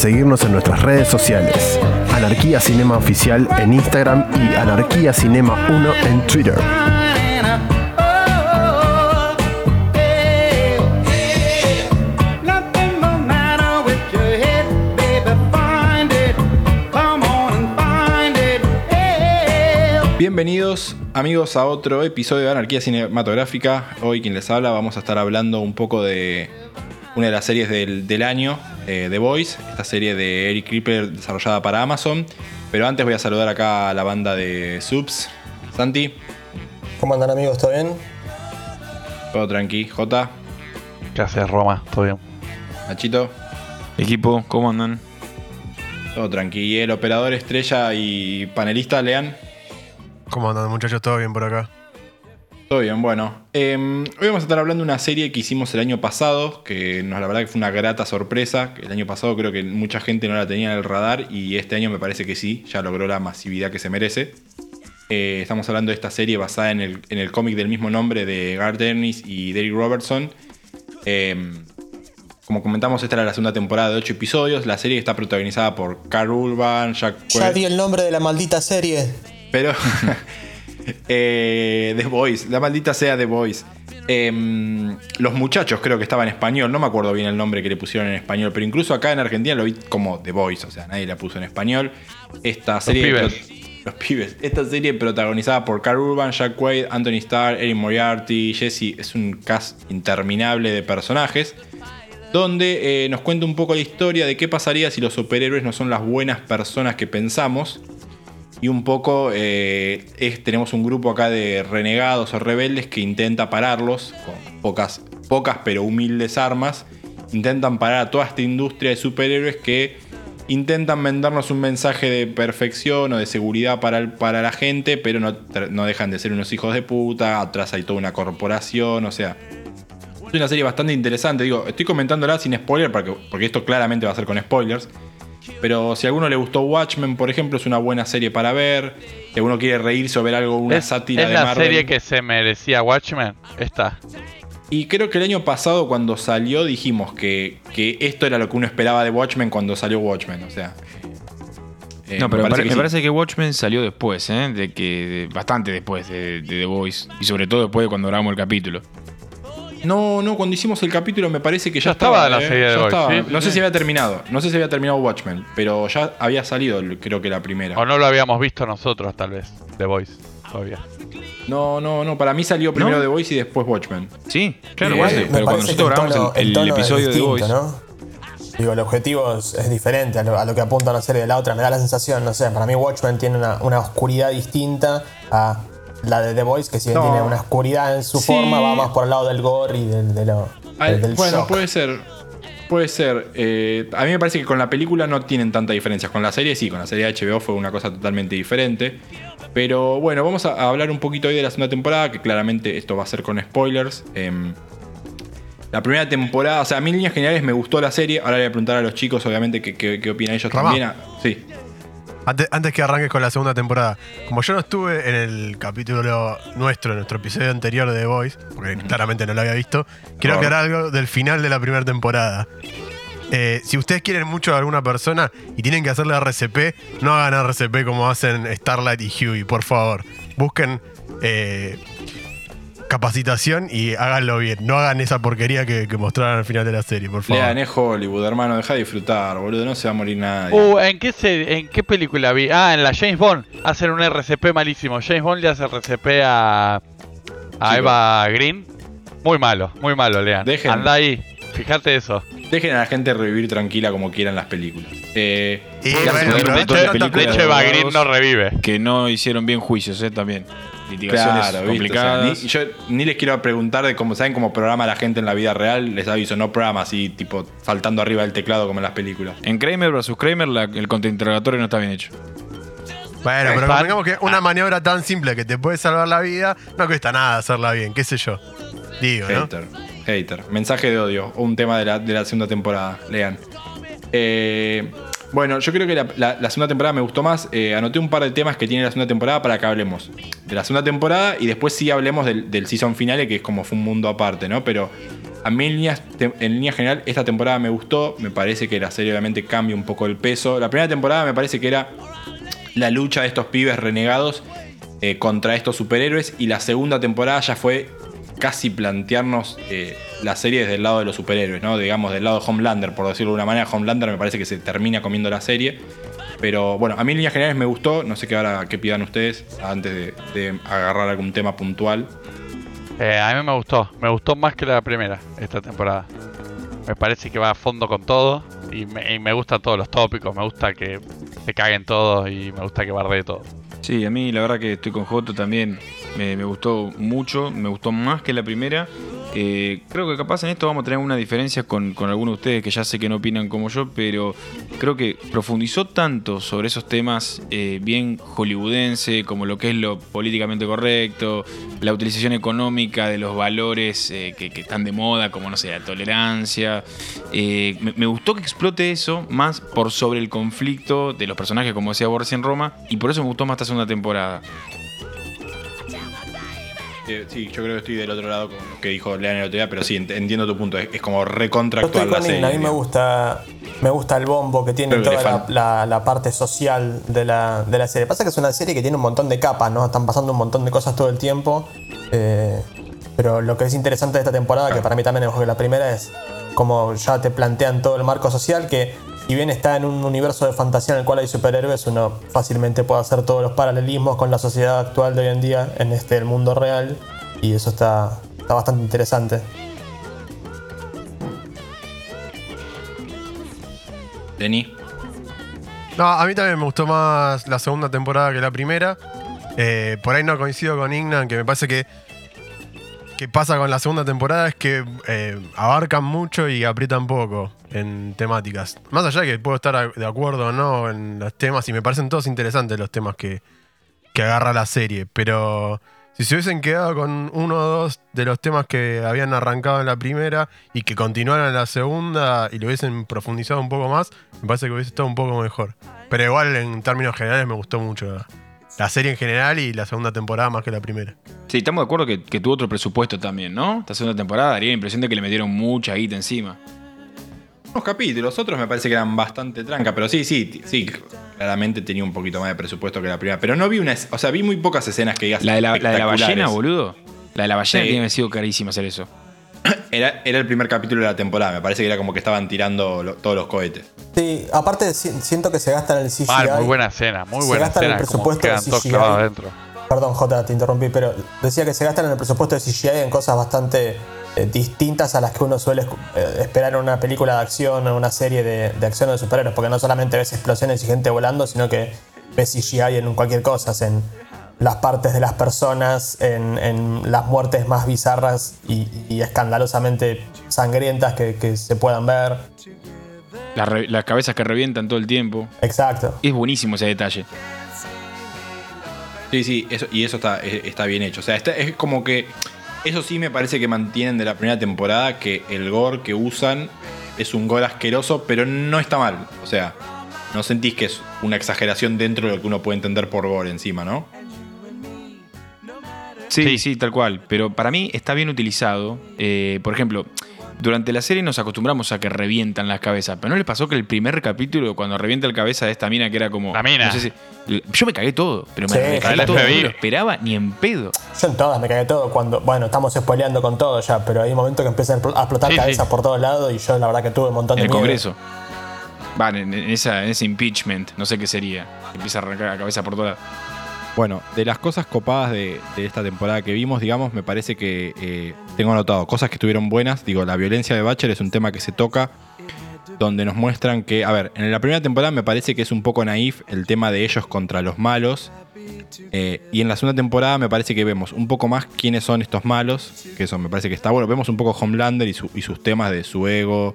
seguirnos en nuestras redes sociales. Anarquía Cinema Oficial en Instagram y Anarquía Cinema 1 en Twitter. Bienvenidos amigos a otro episodio de Anarquía Cinematográfica. Hoy quien les habla vamos a estar hablando un poco de una de las series del, del año, eh, The Voice, esta serie de Eric Kripler desarrollada para Amazon. Pero antes voy a saludar acá a la banda de Subs. Santi, ¿Cómo andan amigos? ¿Todo bien? todo tranqui. J, ¿Qué haces, Roma? ¿Todo bien? Nachito, Equipo, ¿cómo andan? todo tranqui. Y el operador estrella y panelista, Lean. ¿Cómo andan muchachos? ¿Todo bien por acá? Todo bien, bueno. Eh, hoy vamos a estar hablando de una serie que hicimos el año pasado, que nos, la verdad que fue una grata sorpresa. El año pasado creo que mucha gente no la tenía en el radar y este año me parece que sí, ya logró la masividad que se merece. Eh, estamos hablando de esta serie basada en el, en el cómic del mismo nombre de Garth Ennis y Derek Robertson. Eh, como comentamos, esta era la segunda temporada de 8 episodios. La serie está protagonizada por Carl Urban, Jack Ya di el nombre de la maldita serie. pero. eh, The Voice, la maldita sea The Voice. Em, los muchachos creo que estaba en español, no me acuerdo bien el nombre que le pusieron en español, pero incluso acá en Argentina lo vi como The Voice, o sea, nadie la puso en español. Esta serie. pibes. los pibes. Esta serie protagonizada por Carl Urban, Jack Quaid, Anthony Starr, Erin Moriarty, Jesse. Es un cast interminable de personajes donde eh, nos cuenta un poco la historia de qué pasaría si los superhéroes no son las buenas personas que pensamos. Y un poco eh, es- tenemos un grupo acá de renegados o rebeldes que intenta pararlos con pocas, pocas pero humildes armas. Intentan parar a toda esta industria de superhéroes que intentan vendernos un mensaje de perfección o de seguridad para, para la gente, pero no, no dejan de ser unos hijos de puta. Atrás hay toda una corporación, o sea, es una serie bastante interesante. Digo, estoy comentándola sin spoiler porque, porque esto claramente va a ser con spoilers. Pero si a alguno le gustó Watchmen, por ejemplo, es una buena serie para ver. Si alguno quiere reírse o ver algo, una es sátira es de la Marvel. serie que se merecía Watchmen. Esta. Y creo que el año pasado, cuando salió, dijimos que, que esto era lo que uno esperaba de Watchmen cuando salió Watchmen. O sea. eh, no, pero me, pare- me sí. parece que Watchmen salió después, ¿eh? De que, de- bastante después de, de The Voice. Y sobre todo después de cuando grabamos el capítulo. No, no, cuando hicimos el capítulo me parece que ya, Ya estaba estaba. la eh, serie de ya Voice, estaba. sí, no sé si había terminado. No sé si había terminado Watchmen, pero ya había salido, creo que la primera. O no lo habíamos visto nosotros, tal vez. The Voice. Todavía. No, no, no. Para mí salió primero ¿No? The Voice y después Watchmen. Sí, claro, me pero cuando nosotros grabamos tono- el, el tono episodio de The Voice. ¿no? Digo, el objetivo es, es diferente a lo, a lo que apunta una serie de la otra. Me da la sensación, no sé, para mí Watchmen tiene una, una oscuridad distinta a la de The Voice, que si bien No. tiene una oscuridad en su Sí. forma, va más por el lado del gore y del, de lo, del bueno, shock. puede ser. Puede ser. Eh, a mí me parece que con la película no tienen tanta diferencia. Con la serie sí, con la serie de HBO fue una cosa totalmente diferente. Pero bueno, vamos a hablar un poquito hoy de la segunda temporada, que claramente esto va a ser con spoilers. Em, la primera temporada, o sea, a mí en líneas generales me gustó la serie. Ahora le voy a preguntar a los chicos, obviamente, qué, qué- qué opinan ellos Rama. también. Ah, Sí. Antes, antes que arranques con la segunda temporada, como yo no estuve en el capítulo nuestro, en nuestro episodio anterior de The Voice, porque claramente no lo había visto, quiero Por aclarar algo del final de la primera temporada. Eh, si ustedes quieren mucho a alguna persona y tienen que hacerle RCP, no hagan RCP como hacen Starlight y Huey, por favor. Busquen eh, capacitación y háganlo bien. No hagan esa porquería que, que mostraron al final de la serie, por favor. Lean, es Hollywood, hermano, deja de disfrutar, boludo, no se va a morir nadie. Uh, ¿en qué, se- ¿en qué película vi? Ah, en la James Bond. Hacen un RCP malísimo. James Bond le hace RCP a, Eva Green. Muy malo, muy malo, Lean. Dejen. Anda ahí. Fíjate eso. Dejen a la gente revivir tranquila como quieran las películas. Eh, Y bueno, de hecho, Eva Green no revive. Que no hicieron bien juicios, ¿eh? También. Litigaciones Claro, ¿viste? O sea, complicadas. ni, yo ni les quiero preguntar de cómo saben cómo programa la gente en la vida real. Les aviso, no programa así, tipo, saltando arriba del teclado como en las películas. En Kramer vs. Kramer la- el contrainterrogatorio no está bien hecho. Bueno, pero convengamos que una maniobra tan simple que te puede salvar la vida, no cuesta nada hacerla bien, qué sé yo. Digo, ¿no? Hater, hater. Mensaje de odio. Un tema de la, de la segunda temporada. Lean. Eh, bueno, yo creo que la, segunda temporada me gustó más. Eh, anoté un par de temas que tiene la segunda temporada para que hablemos de la segunda temporada y después sí hablemos del, season finale, que es como fue un mundo aparte, ¿no? Pero A mí en línea general esta temporada me gustó, me parece que la serie obviamente cambia un poco el peso. La primera temporada me parece que era la lucha de estos pibes renegados eh, contra estos superhéroes y la segunda temporada ya fue casi plantearnos eh, la serie desde el lado de los superhéroes, ¿no? Digamos, del lado de Homelander, por decirlo de una manera. Homelander me parece que se termina comiendo la serie. Pero bueno, a mí en líneas generales me gustó. No sé qué ahora qué pidan ustedes antes de, agarrar algún tema puntual. Eh, a mí me gustó, me gustó más que la primera esta temporada. Me parece que va a fondo con todo y me, y me gustan todos los tópicos, me gusta que se caguen todos y me gusta que bardee todo. Sí, a mí la verdad que estoy con Joto también. Me, me gustó mucho, me gustó más que la primera. Eh, creo que capaz en esto vamos a tener una diferencia con, algunos de ustedes que ya sé que no opinan como yo, pero creo que profundizó tanto sobre esos temas eh, bien hollywoodense, como lo que es lo políticamente correcto, la utilización económica de los valores eh, que, que están de moda, como no sé, la tolerancia. Eh, me, me gustó que explote eso más por sobre el conflicto de los personajes, como decía Borges en Roma, y por eso me gustó más esta segunda temporada. Eh, sí, yo creo que estoy del otro lado con lo que dijo Lean el otro día, pero sí, ent- entiendo tu punto. Es, es como recontractual la serie. A mí me gusta, me gusta el bombo que tiene toda la, falta. la- la parte social de la, de la serie. Pasa que es una serie que tiene un montón de capas, ¿no? Están pasando un montón de cosas todo el tiempo. eh, pero lo que es interesante de esta temporada, que para mí también es la primera, es como ya te plantean todo el marco social, que si bien está en un universo de fantasía en el cual hay superhéroes, uno fácilmente puede hacer todos los paralelismos con la sociedad actual de hoy en día en este el mundo real. Y eso está, está bastante interesante. Denis. No, a mí también me gustó más la segunda temporada que la primera. Eh, por ahí no coincido con Ignan, que me parece que. que pasa con la segunda temporada es que eh, abarcan mucho y aprietan poco en temáticas. Más allá de que puedo estar de acuerdo o no en los temas, y me parecen todos interesantes los temas que, que agarra la serie. Pero si se hubiesen quedado con uno o dos de los temas que habían arrancado en la primera y que continuaron en la segunda y lo hubiesen profundizado un poco más, me parece que hubiese estado un poco mejor. Pero igual en términos generales me gustó mucho la, la serie en general y la segunda temporada más que la primera. Sí, estamos de acuerdo que, que tuvo otro presupuesto también, ¿no? Esta segunda temporada daría la impresión de que le metieron mucha guita encima. Unos capítulos, otros me parece que eran bastante tranca, pero sí, sí, sí, claramente tenía un poquito más de presupuesto que la primera. Pero no vi una, o sea, vi muy pocas escenas que digas. La de la, la de la ballena, boludo. La de la ballena Sí. tiene que haber sido carísima hacer eso. Era, era el primer capítulo de la temporada, me parece que era como que estaban tirando lo- todos los cohetes. Sí, aparte si- siento que se gasta en el CGI. Mal, muy buena escena, muy Se buena gastan el escena. Como presupuesto de CGI. adentro. Perdón, Jota, te interrumpí, pero decía que se gastan en el presupuesto de CGI en cosas bastante eh, distintas a las que uno suele eh, esperar en una película de acción o una serie de, de acción de superhéroes, porque no solamente ves explosiones y gente volando, sino que ves CGI en cualquier cosa, en las partes de las personas, en, en las muertes más bizarras y, y escandalosamente sangrientas que, que se puedan ver. Las, re- las cabezas que revientan todo el tiempo. Exacto. Es buenísimo ese detalle. Sí, sí, eso, y eso está, eh, está bien hecho. O sea, está- es como que. Eso sí me parece que mantienen de la primera temporada que el gore que usan es un gore asqueroso, pero no está mal. O sea, no sentís que es una exageración dentro de lo que uno puede entender por gore encima, ¿no? Sí, sí, tal cual. Pero para mí está bien utilizado. Eh, por ejemplo, durante la serie nos acostumbramos a que revientan las cabezas. Pero ¿no les pasó que el primer capítulo, cuando revienta la cabeza de esta mina, que era como. La mina. no sé si- yo me cagué todo, pero me Sí, recagué el todo. No lo esperaba ni en pedo. Yo en todas me cagué todo cuando. Bueno, estamos spoileando con todo ya, pero hay un momento que empiezan a expl- a explotar Sí, cabezas sí. por todos lados y yo la verdad que tuve un montón En de el miedo. Congreso. Vale, en, en esa, en ese impeachment, no sé qué sería. Empieza a arrancar la cabeza por todas. Bueno, de las cosas copadas de, esta temporada que vimos, digamos, me parece que eh, tengo anotado cosas que estuvieron buenas. Digo, la violencia de Butcher es un tema que se toca, donde nos muestran que, a ver, en la primera temporada me parece que es un poco naif el tema de ellos contra los malos. eh, y en la segunda temporada me parece que vemos un poco más quiénes son estos malos, que eso me parece que está bueno. Vemos un poco Homelander y, su- y sus temas de su ego,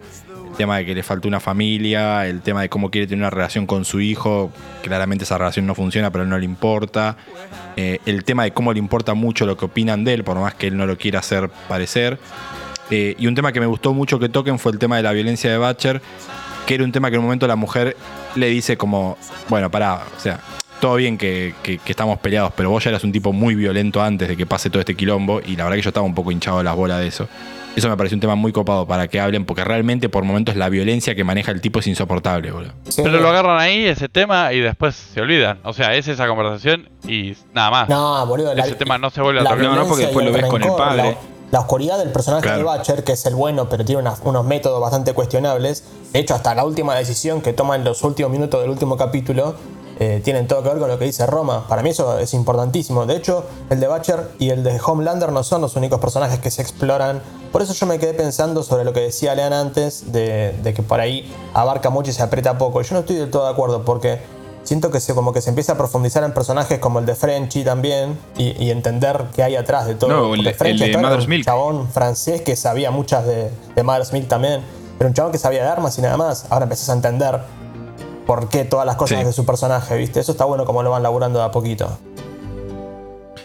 tema de que le falta una familia, el tema de cómo quiere tener una relación con su hijo, claramente esa relación no funciona, pero no le importa. Eh, el tema de cómo le importa mucho lo que opinan de él, por más que él no lo quiera hacer parecer. Eh, y un tema que me gustó mucho que toquen fue el tema de la violencia de Butcher, que era un tema que en un momento la mujer le dice como, bueno, pará, o sea, todo bien que- que estamos peleados, pero vos ya eras un tipo muy violento antes de que pase todo este quilombo y la verdad que yo estaba un poco hinchado de las bolas de eso. Eso me pareció un tema muy copado para que hablen, porque realmente por momentos la violencia que maneja el tipo es insoportable, boludo. Sí. Pero lo agarran ahí, ese tema, y después se olvidan. O sea, es esa conversación y nada más. No, boludo. la- ese tema no se vuelve a tocar. No, no, porque después y lo el ves con el padre. La, la oscuridad del personaje Claro. de Butcher, que es el bueno, pero tiene unas- unos métodos bastante cuestionables. De hecho, hasta la última decisión que toma en los últimos minutos del último capítulo eh, tienen todo que ver con lo que dice Roma. Para mí eso es importantísimo. De hecho, el de Butcher y el de Homelander no son los únicos personajes que se exploran. Por eso yo me quedé pensando sobre lo que decía Lean antes, de, de que por ahí abarca mucho y se aprieta poco. Yo no estoy del todo de acuerdo porque siento que se, como que se empieza a profundizar en personajes como el de Frenchy también y, y entender qué hay atrás de todo. No, el de- el Mother's un Milk. chabón francés que sabía muchas de, de Mother's Milk también. Pero un chabón que sabía de armas y nada más. Ahora empezás a entender por qué todas las cosas Sí. de su personaje, ¿viste? Eso está bueno como lo van laburando de a poquito.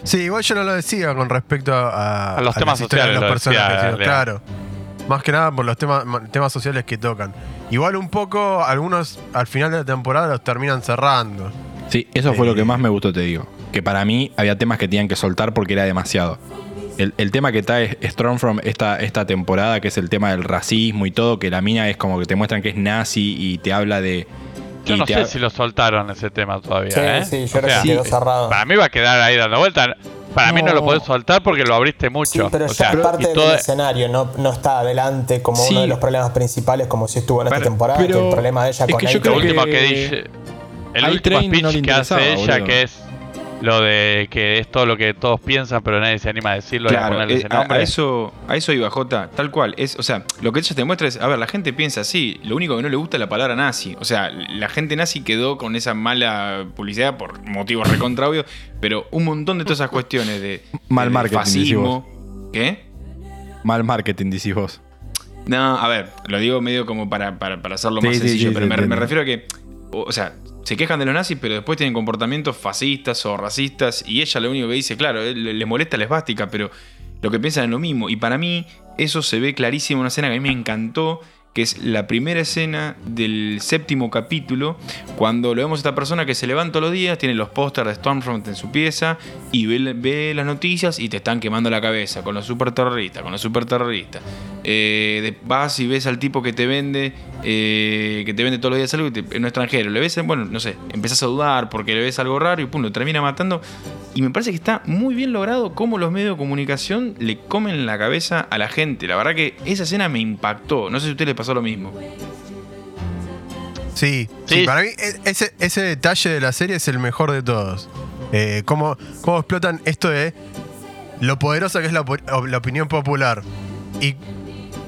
Sí, igual yo no lo decía con respecto a, A los temas de sociales, los lo decía personajes. sino- claro. Más que nada por los temas, ma- temas sociales que tocan. Igual un poco, algunos al final de la temporada los terminan cerrando. Sí, eso fue Eh. lo que más me gustó, te digo. Que para mí había temas que tenían que soltar porque era demasiado. El, el tema que trae Stormfront esta, esta temporada, que es el tema del racismo y todo, que la mina es como que te muestran que es nazi y te habla de. Yo no sé si lo soltaron ese tema todavía, Sí, ¿eh? sí, yo O creo sea, que quedó cerrado. Para mí va a quedar ahí dando vuelta. Para mí no lo No. podés soltar porque lo abriste Sí, mucho. pero o ya sea, es parte del todo- escenario, no, no está adelante como Sí. uno de los problemas principales como si estuvo en esta Para- temporada, que pero el problema de ella es con que yo creo último que- que dice. El último no speech le que hace ella, boludo. que es lo de que es todo lo que todos piensan, pero nadie se anima a decirlo y a ponerle eh, ese a, nombre. a eso, a eso iba J, tal cual. Es, o sea, lo que ella te muestra es, a ver, la gente piensa así, lo único que no le gusta es la palabra nazi. O sea, la gente nazi quedó con esa mala publicidad por motivos recontra obvios, pero un montón de todas esas cuestiones de, Mal de marketing, fascismo. ¿Qué? Mal marketing, decís vos. No, a ver, lo digo medio como para, para, para hacerlo Sí, más sí, sencillo, sí, pero sí, me, me refiero a que, o sea, se quejan de los nazis, pero después tienen comportamientos fascistas o racistas, y ella lo único que dice, claro, eh, le, le molesta la esvástica, pero lo que piensan es lo mismo. Y para mí, eso se ve clarísimo en una escena que a mí me encantó, que es la primera escena del séptimo capítulo, cuando lo vemos a esta persona que se levanta los días, tiene los pósters de Stormfront en su pieza y ve, las noticias y te están quemando la cabeza con los super terroristas, con los super terroristas. Eh, vas y ves al tipo que te vende, eh, que te vende todos los días algo y te- en un extranjero. Le ves, bueno, no sé, empezás a dudar porque le ves algo raro y pum, lo termina matando. Y me parece que está muy bien logrado cómo los medios de comunicación le comen la cabeza a la gente. La verdad que esa escena me impactó. No sé si a usted le pasó lo mismo. Sí, sí, Sí. para mí e- ese, ese detalle de la serie es el mejor de todos. Eh, cómo, cómo explotan esto de lo poderosa que es la, la opinión popular y,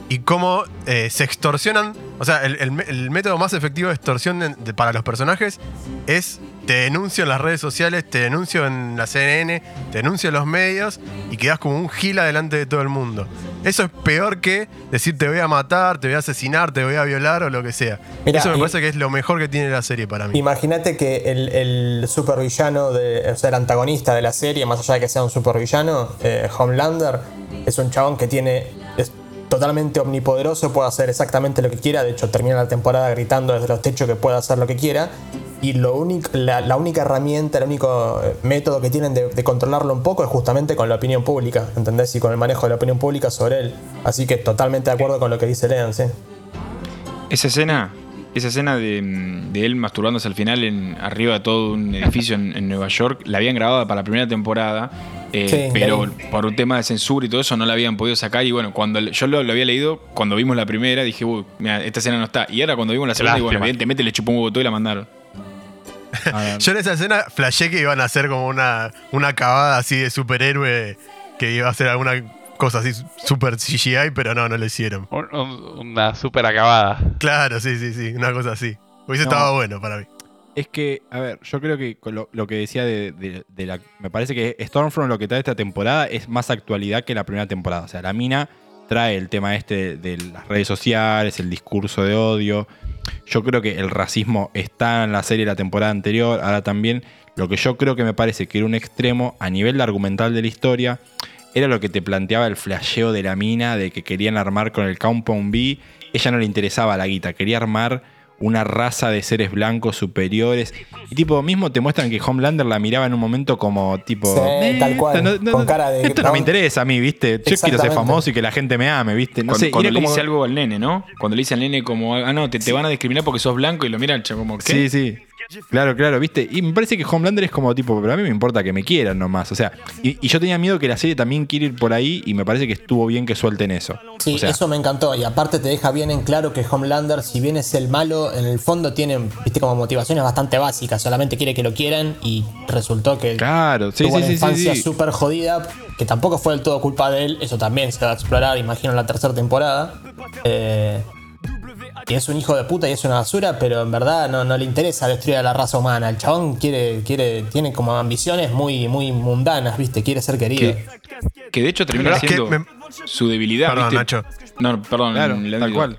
y cómo eh, se extorsionan. O sea, el, el me- el método más efectivo de extorsión de- de- para los personajes es te denuncio en las redes sociales, te denuncio en la CNN, te denuncio en los medios y quedas como un gila delante de todo el mundo. Eso es peor que decir te voy a matar, te voy a asesinar, te voy a violar o lo que sea. Mirá, Eso me parece que es lo mejor que tiene la serie para mí. Imagínate que el, el supervillano, de, o sea, el antagonista de la serie, más allá de que sea un supervillano, eh, Homelander, es un chabón que tiene. Totalmente omnipoderoso, puede hacer exactamente lo que quiera. De hecho, termina la temporada gritando desde los techos que puede hacer lo que quiera. Y lo la, única herramienta, el único eh, método que tienen de, controlarlo un poco es justamente con la opinión pública, ¿entendés? Y con el manejo de la opinión pública sobre él. Así que totalmente de acuerdo con lo que dice Leon, sí. Esa escena, esa escena de, de él masturbándose al final en, arriba de todo un edificio en, en Nueva York, la habían grabado para la primera temporada, eh, Sí, pero por un tema de censura y todo eso no la habían podido sacar. Y bueno, cuando yo lo, lo había leído, cuando vimos la primera, dije, uy, mira, esta escena no está. Y ahora cuando vimos la segunda, y bueno, evidentemente le chupó un todo y la mandaron. Yo en esa escena flashé que iban a hacer como una, una cavada así de superhéroe que iba a hacer alguna cosa así super CGI, pero no, no lo hicieron. Un- un- una super acabada. Claro, sí, sí, sí, una cosa así. Hubiese No. estado bueno para mí. Es que, a ver, yo creo que lo, lo que decía de, de- de la. Me parece que Stormfront lo que trae esta temporada es más actualidad que la primera temporada. O sea, la mina trae el tema este de, de las redes sociales, el discurso de odio. Yo creo que el racismo está en la serie de la temporada anterior, ahora también. Lo que yo creo que me parece que era un extremo a nivel argumental de la historia era lo que te planteaba el flasheo de la mina, de que querían armar con el Compound B. Ella no le interesaba la guita, quería armar una raza de seres blancos superiores. Y tipo, mismo te muestran que Homelander la miraba en un momento como tipo. Sí, "Eh, tal cual, no- no- con cara de- Esto no, no". me interesa a mí, ¿viste? Yo quiero ser famoso y que la gente me ame, ¿viste? No cuando sé, cuando le como- "Ah, Ah, dice algo al nene, ¿no? Cuando le dice al nene como, ah, no, te, te van a discriminar porque sos blanco y lo mira el chavo como, ¿qué? Sí, sí. Claro, claro, viste. Y me parece que Homelander es como tipo, pero a mí me importa que me quieran nomás. O sea, y, y yo tenía miedo que la serie también quiera ir por ahí y me parece que estuvo bien que suelten eso. Sí, o sea, eso me encantó. Y aparte te deja bien en claro que Homelander, si bien es el malo, en el fondo tiene, viste, como motivaciones bastante básicas. Solamente quiere que lo quieran y resultó que Claro, sí, tuvo sí, una sí, infancia súper jodida, que tampoco fue del todo culpa de él. Eso también se va a explorar, imagino, en la tercera temporada. Eh, y es un hijo de puta y es una basura, pero en verdad no, no le interesa destruir a la raza humana. El chabón quiere, quiere, tiene como ambiciones muy, muy mundanas, viste, quiere ser querido. Que- Que de hecho termina que siendo me- su debilidad, Perdón, ¿viste? Nacho. No, perdón, Claro, tal cual.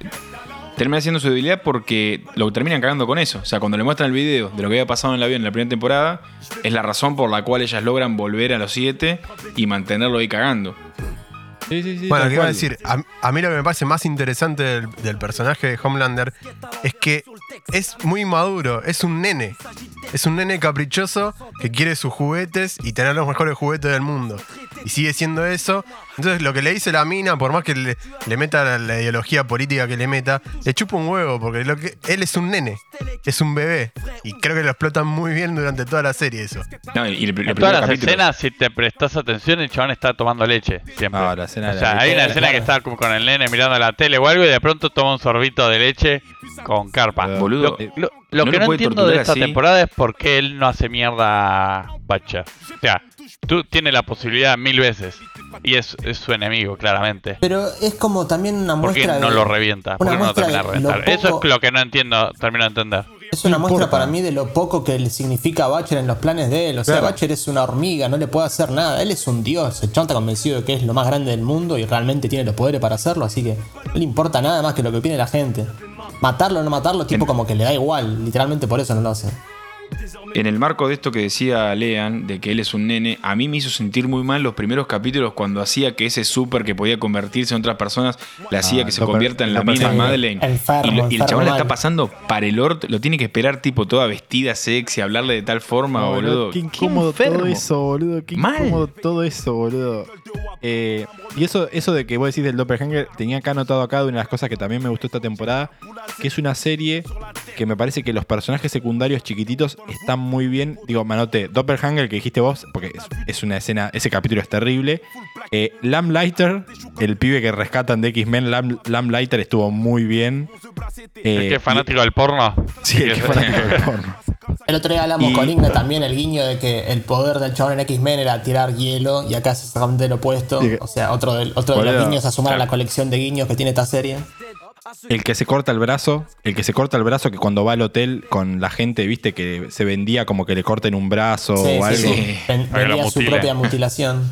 Termina siendo su debilidad porque lo terminan cagando con eso. O sea, cuando le muestran el video de lo que había pasado en el avión en la primera temporada, es la razón por la cual ellas logran volver a los siete y mantenerlo ahí cagando. Sí, sí, sí, Bueno, ¿qué iba a decir? A, a mí lo que me parece más interesante del, del personaje de Homelander es que es muy maduro, es un nene. Es un nene caprichoso que quiere sus juguetes y tener los mejores juguetes del mundo. Y sigue siendo eso. Entonces, lo que le dice la mina, por más que le, le meta la, la ideología política que le meta, le chupa un huevo, porque lo que, él es un nene, es un bebé. Y creo que lo explotan muy bien durante toda la serie eso. No, y el, el En todas las capítulo- escenas, si te prestas atención, el chabón está tomando leche. Siempre. La escena o sea, la hay una escena que está como con el nene mirando la tele o algo y de pronto toma un sorbito de leche con carpa. Boludo, Lo, lo- lo no que no entiendo de esta así. temporada es por qué él no hace mierda a Butcher. O sea, tú tienes la posibilidad mil veces y es, es su enemigo, claramente. Pero es como también una ¿Por qué muestra no de- lo revienta? ¿Por una qué no lo termina de reventar? Eso es lo que no entiendo, termino de entender. Es una muestra para mí de lo poco que le significa Butcher en los planes de él. O sea, Claro. Butcher es una hormiga, no le puede hacer nada. Él es un dios. El chabón está convencido de que es lo más grande del mundo y realmente tiene los poderes para hacerlo. Así que no le importa nada más que lo que opine la gente. Matarlo o no matarlo, tipo como que le da igual. Literalmente por eso no lo hace. En el marco de esto que decía Lean, de que él es un nene, a mí me hizo sentir muy mal los primeros capítulos cuando hacía que ese súper que podía convertirse en otras personas, le hacía Ah, que se convierta en la mina Madeleine. Enfermo, y, lo- y el chabón la está pasando para el orto, lo tiene que esperar tipo toda vestida, sexy, hablarle de tal forma, boludo. Qué incómodo todo eso, boludo. Qué Mal. incómodo todo eso, boludo. Eh, y eso, eso de que vos decís del Doppelganger, tenía acá anotado acá de una de las cosas que también me gustó esta temporada, que es una serie que me parece que los personajes secundarios chiquititos están muy bien. Digo, manote, Doppelganger que dijiste vos, porque es, es una escena, ese capítulo es terrible. Eh, Lamplighter, el pibe que rescatan de X-Men, Lam, Lamplighter estuvo muy bien. Eh, ¿Es que es fanático del porno? Sí, el que es fanático del porno. El otro día hablamos Y- con Igna también el guiño de que el poder del chabón en X-Men era tirar hielo y acá es exactamente lo opuesto. O sea, otro, del, otro de los guiños a sumar a la colección de guiños que tiene esta serie. El que se corta el brazo, el que se corta el brazo que cuando va al hotel con la gente, viste, que se vendía como que le corten un brazo Sí, o sí, algo. sí. Vendía su propia mutilación.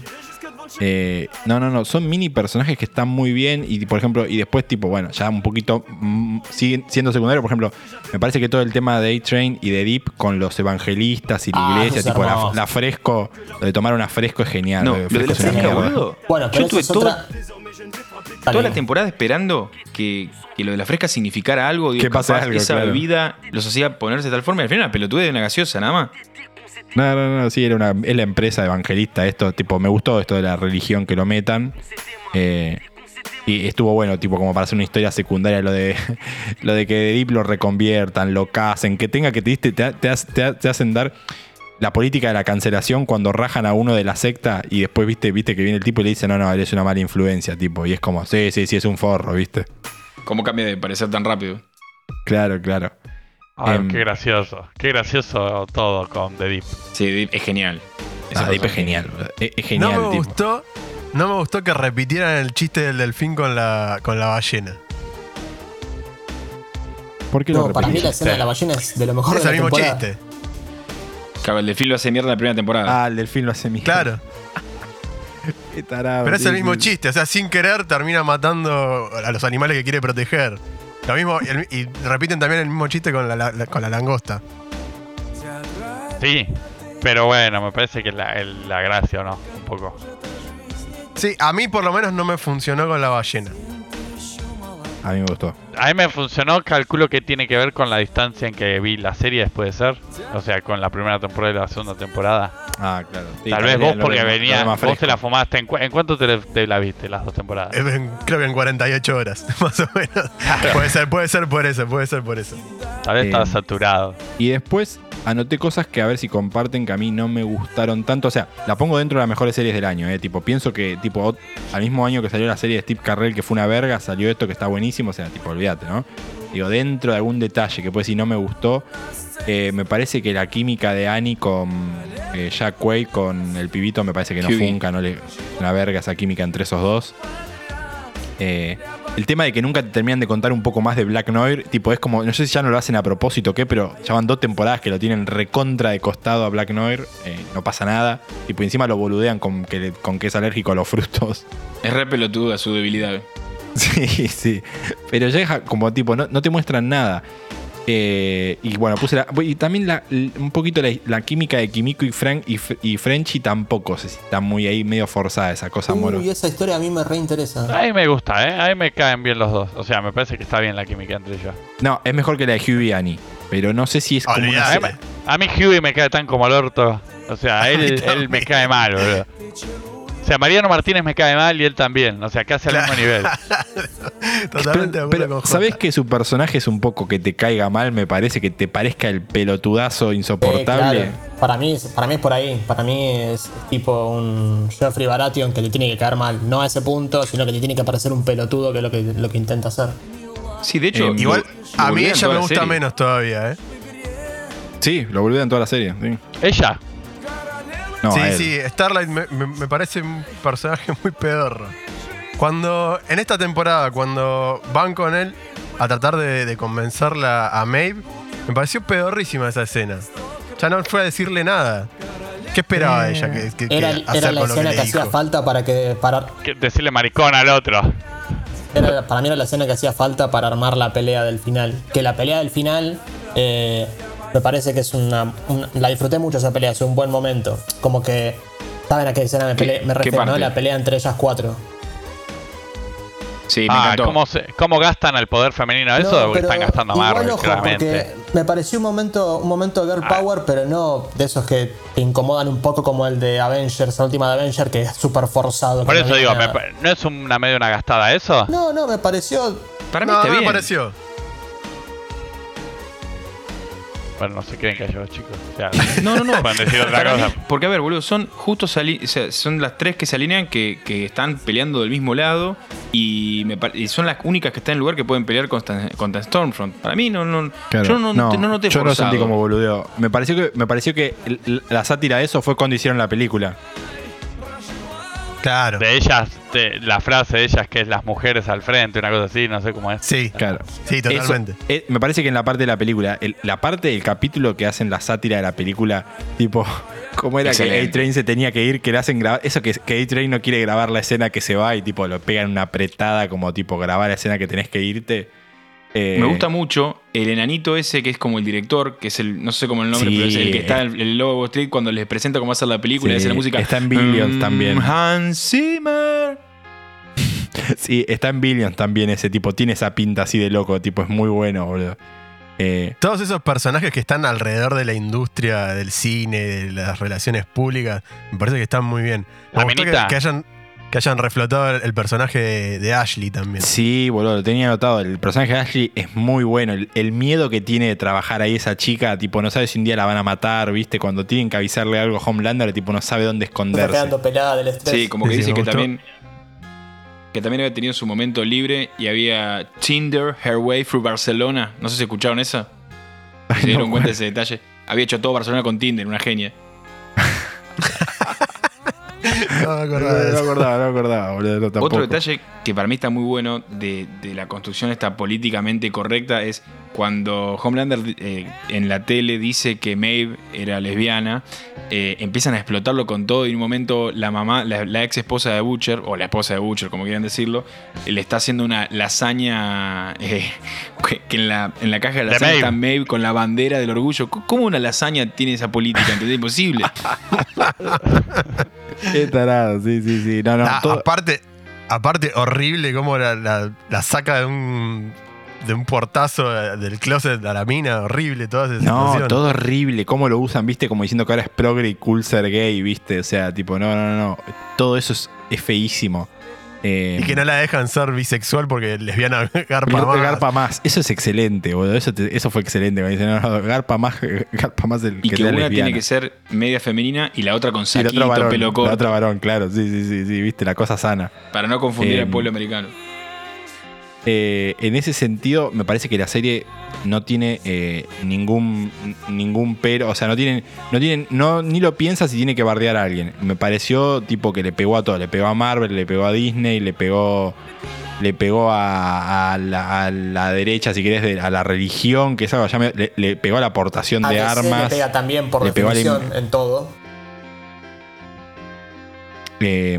Eh, no, no, no, son mini personajes que están muy bien y por ejemplo, y después tipo, bueno, ya un poquito mm, siguen siendo secundarios, por ejemplo, me parece que todo el tema de A-Train y de Deep con los evangelistas y la Ah, iglesia, tipo la, la fresco, lo de tomar una fresco es genial. No, lo de lo de la es fresca, boludo. Bueno, pero Yo es toda, otra. toda la temporada esperando que, que lo de la fresca significara algo. Digo, Que algo, esa claro. bebida los hacía ponerse de tal forma y al final una pelotude de una gaseosa, nada más. No, no, no, sí, era una, es la empresa evangelista, esto, tipo, me gustó esto de la religión que lo metan. eh, y estuvo bueno, tipo, como para hacer una historia secundaria, lo de lo de que de Deep lo reconviertan, lo casen, que tenga que te, te, te, te ha- te ha- te hacen dar la política de la cancelación cuando rajan a uno de la secta y después viste, viste que viene el tipo y le dice, no, no, él es una mala influencia, tipo, y es como, sí, sí, sí, es un forro, viste. ¿Cómo cambia de parecer tan rápido? Claro, claro. Ay, Em, qué gracioso. Qué gracioso todo con The Deep. Sí, es genial. Ese Ah, Deep es genial, es, es genial. no me tipo. gustó. No me gustó que repitieran el chiste del delfín con la, con la ballena. ¿Por qué lo No, para mí la escena de la ballena es de lo mejor Es de el la mismo temporada. chiste. Claro, el delfín lo hace mierda en la primera temporada. Ah, el delfín lo hace mi. Claro. Qué tarado. Pero es el mismo chiste. O sea, sin querer termina matando a los animales que quiere proteger. Lo mismo, y, el- y repiten también el mismo chiste con la, la- con la langosta. Sí, pero bueno, me parece que es la, el- la gracia, ¿o no? Un poco. Sí, a mí por lo menos no me funcionó con la ballena. A mí me gustó. A mí me funcionó, calculo que tiene que ver con la distancia en que vi la serie después de ser. O sea, con la primera temporada y la segunda temporada. Ah, claro. Sí, Tal vez vos porque venía, vos te la fumaste. ¿En, cu- en cuánto te, te la viste las dos temporadas? En- creo que en 48 horas, más o menos. puede ser, puede ser por eso, puede ser por eso. Tal vez estaba Eh, saturado. Y después anoté cosas que a ver si comparten que a mí no me gustaron tanto. O sea, la pongo dentro de las mejores series del año. Eh. Tipo, pienso que tipo ot- al mismo año que salió la serie de Steve Carrell, que fue una verga, salió esto que está buenísimo. O sea, tipo, olvídate, ¿no? Digo, dentro de algún detalle que puede decir no me gustó, eh, me parece que la química de Annie con eh, Jack Quaid, con el pibito, me parece que no Hughie. funca, no le, una verga esa química entre esos dos. Eh, el tema de que nunca te terminan de contar un poco más de Black Noir, tipo, es como, no sé si ya no lo hacen a propósito o qué, pero ya van dos temporadas que lo tienen recontra de costado a Black Noir, eh, no pasa nada, tipo, encima lo boludean con que, con que es alérgico a los frutos. Es re pelotuda su debilidad. Sí, sí. Pero llega como tipo, no, no te muestran nada. Eh, y bueno, puse la. Y también la- un poquito la, la química de Kimiko y Frank y, y Frenchy tampoco si está muy ahí medio forzada esa cosa, moro. Uy, esa historia a mí me reinteresa. A mí me gusta, ¿eh? A mí me caen bien los dos. O sea, me parece que está bien la química entre ellos. No, es mejor que la de Hugh y Annie. Pero no sé si es como una. A mí, serie- a mí Huey me cae tan como el orto. O sea, él, él me cae mal, boludo. O sea, Mariano Martínez me cae mal y él también. O sea, casi al mismo nivel. Totalmente de Pero, pero, con. ¿sabés que su personaje es un poco que te caiga mal? Me parece que te parezca el pelotudazo Eh, insoportable. claro. Para mí, es- para mí es por ahí. Para mí es tipo un Jeffrey Baratheon que le tiene que caer mal. No a ese punto, sino que le tiene que parecer un pelotudo que es lo que, lo que intenta hacer. Sí, de hecho. Eh, Igual, a mí ella me la gusta serie. menos todavía, ¿eh? Sí, lo volvieron toda la serie. sí. Ella. No, sí, a él. sí, Starlight me, me- me parece un personaje muy pedorro. Cuando, en esta temporada, cuando van con él a tratar de, de convencerla a Maeve, me pareció pedorrísima esa escena. Ya no fue a decirle nada. ¿Qué esperaba ella que, que- que Era, la que escena que, hacía falta para que. Para, Decirle maricón al otro. era- para mí era la escena que hacía falta para armar la pelea del final. Que la pelea del final. eh, me parece que es una, una- La disfruté mucho esa pelea, es un buen momento. Como que. ¿Saben a qué escena me, ¿Qué- pele- me qué refiero? ¿no? La pelea entre ellas cuatro. Sí, me Ah, encantó. ¿cómo, se- ¿cómo gastan el poder femenino eso? No, están gastando Marvel, ojo, claramente. me pareció un momento, un momento girl Ah. power, pero no de esos que te incomodan un poco como el de Avengers, la última de Avengers, que es súper forzado. Por no eso digo, me ¿no es una medio una gastada eso? No, no, me pareció. Para mí No, está no me pareció. Bueno, no se creen que yo, chicos. O sea, No, no, no. Decir otra mí- porque, a ver, boludo, son justo sali- o sea, son las tres que se alinean que, que están peleando del mismo lado y, me y son las únicas que están en el lugar que pueden pelear contra, contra Stormfront. Para mí, no, no, Claro. yo no, no, no noté yo no forzado. sentí como boludeo. Me pareció que, me pareció que la sátira de eso fue cuando hicieron la película. Claro. De ellas, de, la frase de ellas que es las mujeres al frente, una cosa así, no sé cómo es. Sí, Claro. sí, totalmente. Eso, eh, me parece que en la parte de la película, el- la parte del capítulo que hacen la sátira de la película, tipo, ¿cómo era que. A-Train se tenía que ir? Que le hacen grabar. Eso que, que A-Train no quiere grabar la escena que se va y tipo lo pegan una apretada, como tipo grabar la escena que tenés que irte. Eh, Me gusta mucho el enanito ese que es como el director, que es el, no sé cómo el nombre, Sí. pero es el que está en el logo Street cuando les presenta cómo hacer la película y Sí, hace la música. está en Billions Mm, también. Hans Zimmer. Sí, está en Billions también ese tipo. Tiene esa pinta así de loco, tipo, es muy bueno, boludo. Eh, Todos esos personajes que están alrededor de la industria del cine, de las relaciones públicas, me parece que están muy bien. Me La gustó que, que hayan, que hayan reflotado el, personaje de, de Ashley también. Sí, boludo, lo tenía anotado. El personaje de Ashley es muy bueno. El, el miedo que tiene de trabajar ahí esa chica, tipo, no sabe si un día la van a matar, ¿viste? Cuando tienen que avisarle algo a Homelander, tipo, no sabe dónde Está esconderse. quedando pelada del estrés. Sí, como que Sí, dice que también que también había tenido su momento libre y había Tinder Her Way Through Barcelona. No sé si escucharon esa. Se dieron no, cuenta de ese detalle. Había hecho todo Barcelona con Tinder, una genia. No me No, acordaba de me eso. acordaba, no me acordaba, boludo, no, tampoco. Otro detalle que para mí está muy bueno de, de la construcción esta políticamente correcta es cuando Homelander eh, en la tele dice que Maeve era lesbiana, eh, empiezan a explotarlo con todo y en un momento la mamá, la, la ex esposa de Butcher, o la esposa de Butcher, como quieran decirlo, le está haciendo una lasaña eh, que, que en, la, en la caja de De lasaña Maeve. está Maeve con la bandera del orgullo. ¿Cómo- ¿Cómo una lasaña tiene esa política? ¿Entendés? Imposible. Qué tarado, sí, sí, sí. No, no, todo- aparte, aparte, horrible cómo la, la- la saca de un, de un portazo eh, del closet a la mina. Horrible toda esa No, todo horrible. ¿Cómo lo usan, viste? Como diciendo que ahora es progre y cool ser gay, viste? O sea, tipo, no, no, no. Todo eso es, es feísimo. Eh, Y que no la dejan ser bisexual porque lesbiana garpa Garpa, más. garpa más. Eso es excelente, boludo. Eso, te- eso fue excelente. Dicen, no, no, garpa más, garpa más el Y que sea una lesbiana. tiene que ser media femenina y la otra con Y la saquito, otra varón, pelo la corto. otra varón, claro. Sí, sí, sí, sí, viste, la cosa sana. Para no confundir Eh, al pueblo americano. Eh, en ese sentido, me parece que la serie no tiene eh, ningún ningún pero, o sea, no tienen no tienen no ni lo piensa si tiene que bardear a alguien. Me pareció tipo que le pegó a todo, le pegó a Marvel, le pegó a Disney, le pegó le pegó a, a la, a la derecha, si querés, de- a la religión, que es algo ya me- le, le pegó a la aportación de armas. le pega también por pegó definición im- en todo. Eh,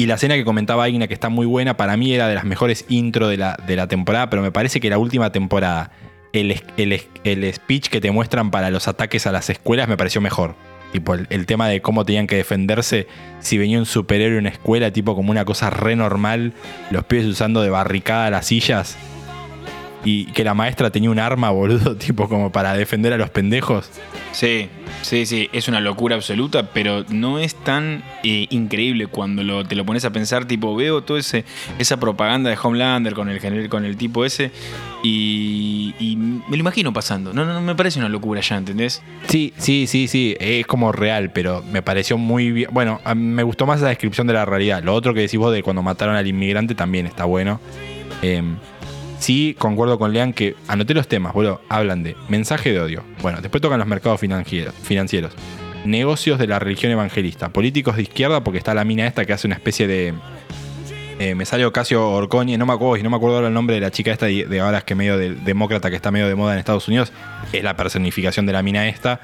y la escena que comentaba Igna, que está muy buena, para mí era de las mejores intro de la, de la temporada, pero me parece que la última temporada, el, el el speech que te muestran para los ataques a las escuelas me pareció mejor. Tipo, el, el tema de cómo tenían que defenderse si venía un superhéroe en una escuela, tipo como una cosa re normal, los pibes usando de barricada las sillas. Y que la maestra tenía un arma, boludo, tipo como para defender a los pendejos. Sí, sí, sí, es una locura absoluta, pero no es tan eh, increíble cuando lo- te lo pones a pensar, tipo, veo toda esa propaganda de Homelander con el, con el tipo ese y, y me lo imagino pasando. No, no, no me parece una locura ya, ¿entendés? Sí, sí, sí, sí, es como real, pero me pareció muy bien. Bueno, me gustó más la descripción de la realidad. Lo otro que decís vos de cuando mataron al inmigrante también está bueno. Eh, sí, concuerdo con Lean que anoté los temas, boludo. Hablan de mensaje de odio. Bueno, después tocan los mercados financieros. negocios de la religión evangelista. Políticos de izquierda, porque está la mina esta que hace una especie de. eh, me sale Ocasio Orcoñi, no me acuerdo, y no me acuerdo ahora el nombre de la chica esta de, ahora es que medio de- demócrata que está medio de moda en Estados Unidos. Es la personificación de la mina esta.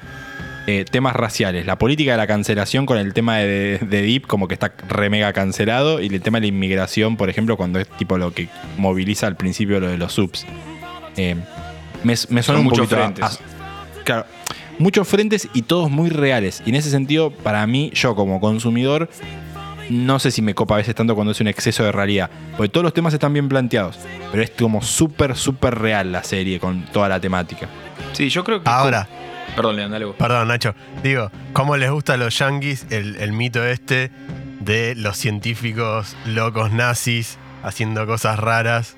Eh, temas raciales, la política de la cancelación con el tema de, de Deep, como que está re mega cancelado, y el tema de la inmigración, por ejemplo, cuando es tipo lo que moviliza al principio lo de los subs. Eh, me, me suena Son un muchos a- frentes. a- claro, muchos frentes y todos muy reales. Y en ese sentido, para mí, yo como consumidor, no sé si me copa a veces tanto cuando es un exceso de realidad. Porque todos los temas están bien planteados. Pero es como súper, súper real la serie con toda la temática. Sí, yo creo que. Ahora, Perdón, Leandro, dale vos. perdón, Nacho. Digo, ¿cómo les gusta a los yankees el, el mito este de los científicos locos nazis haciendo cosas raras,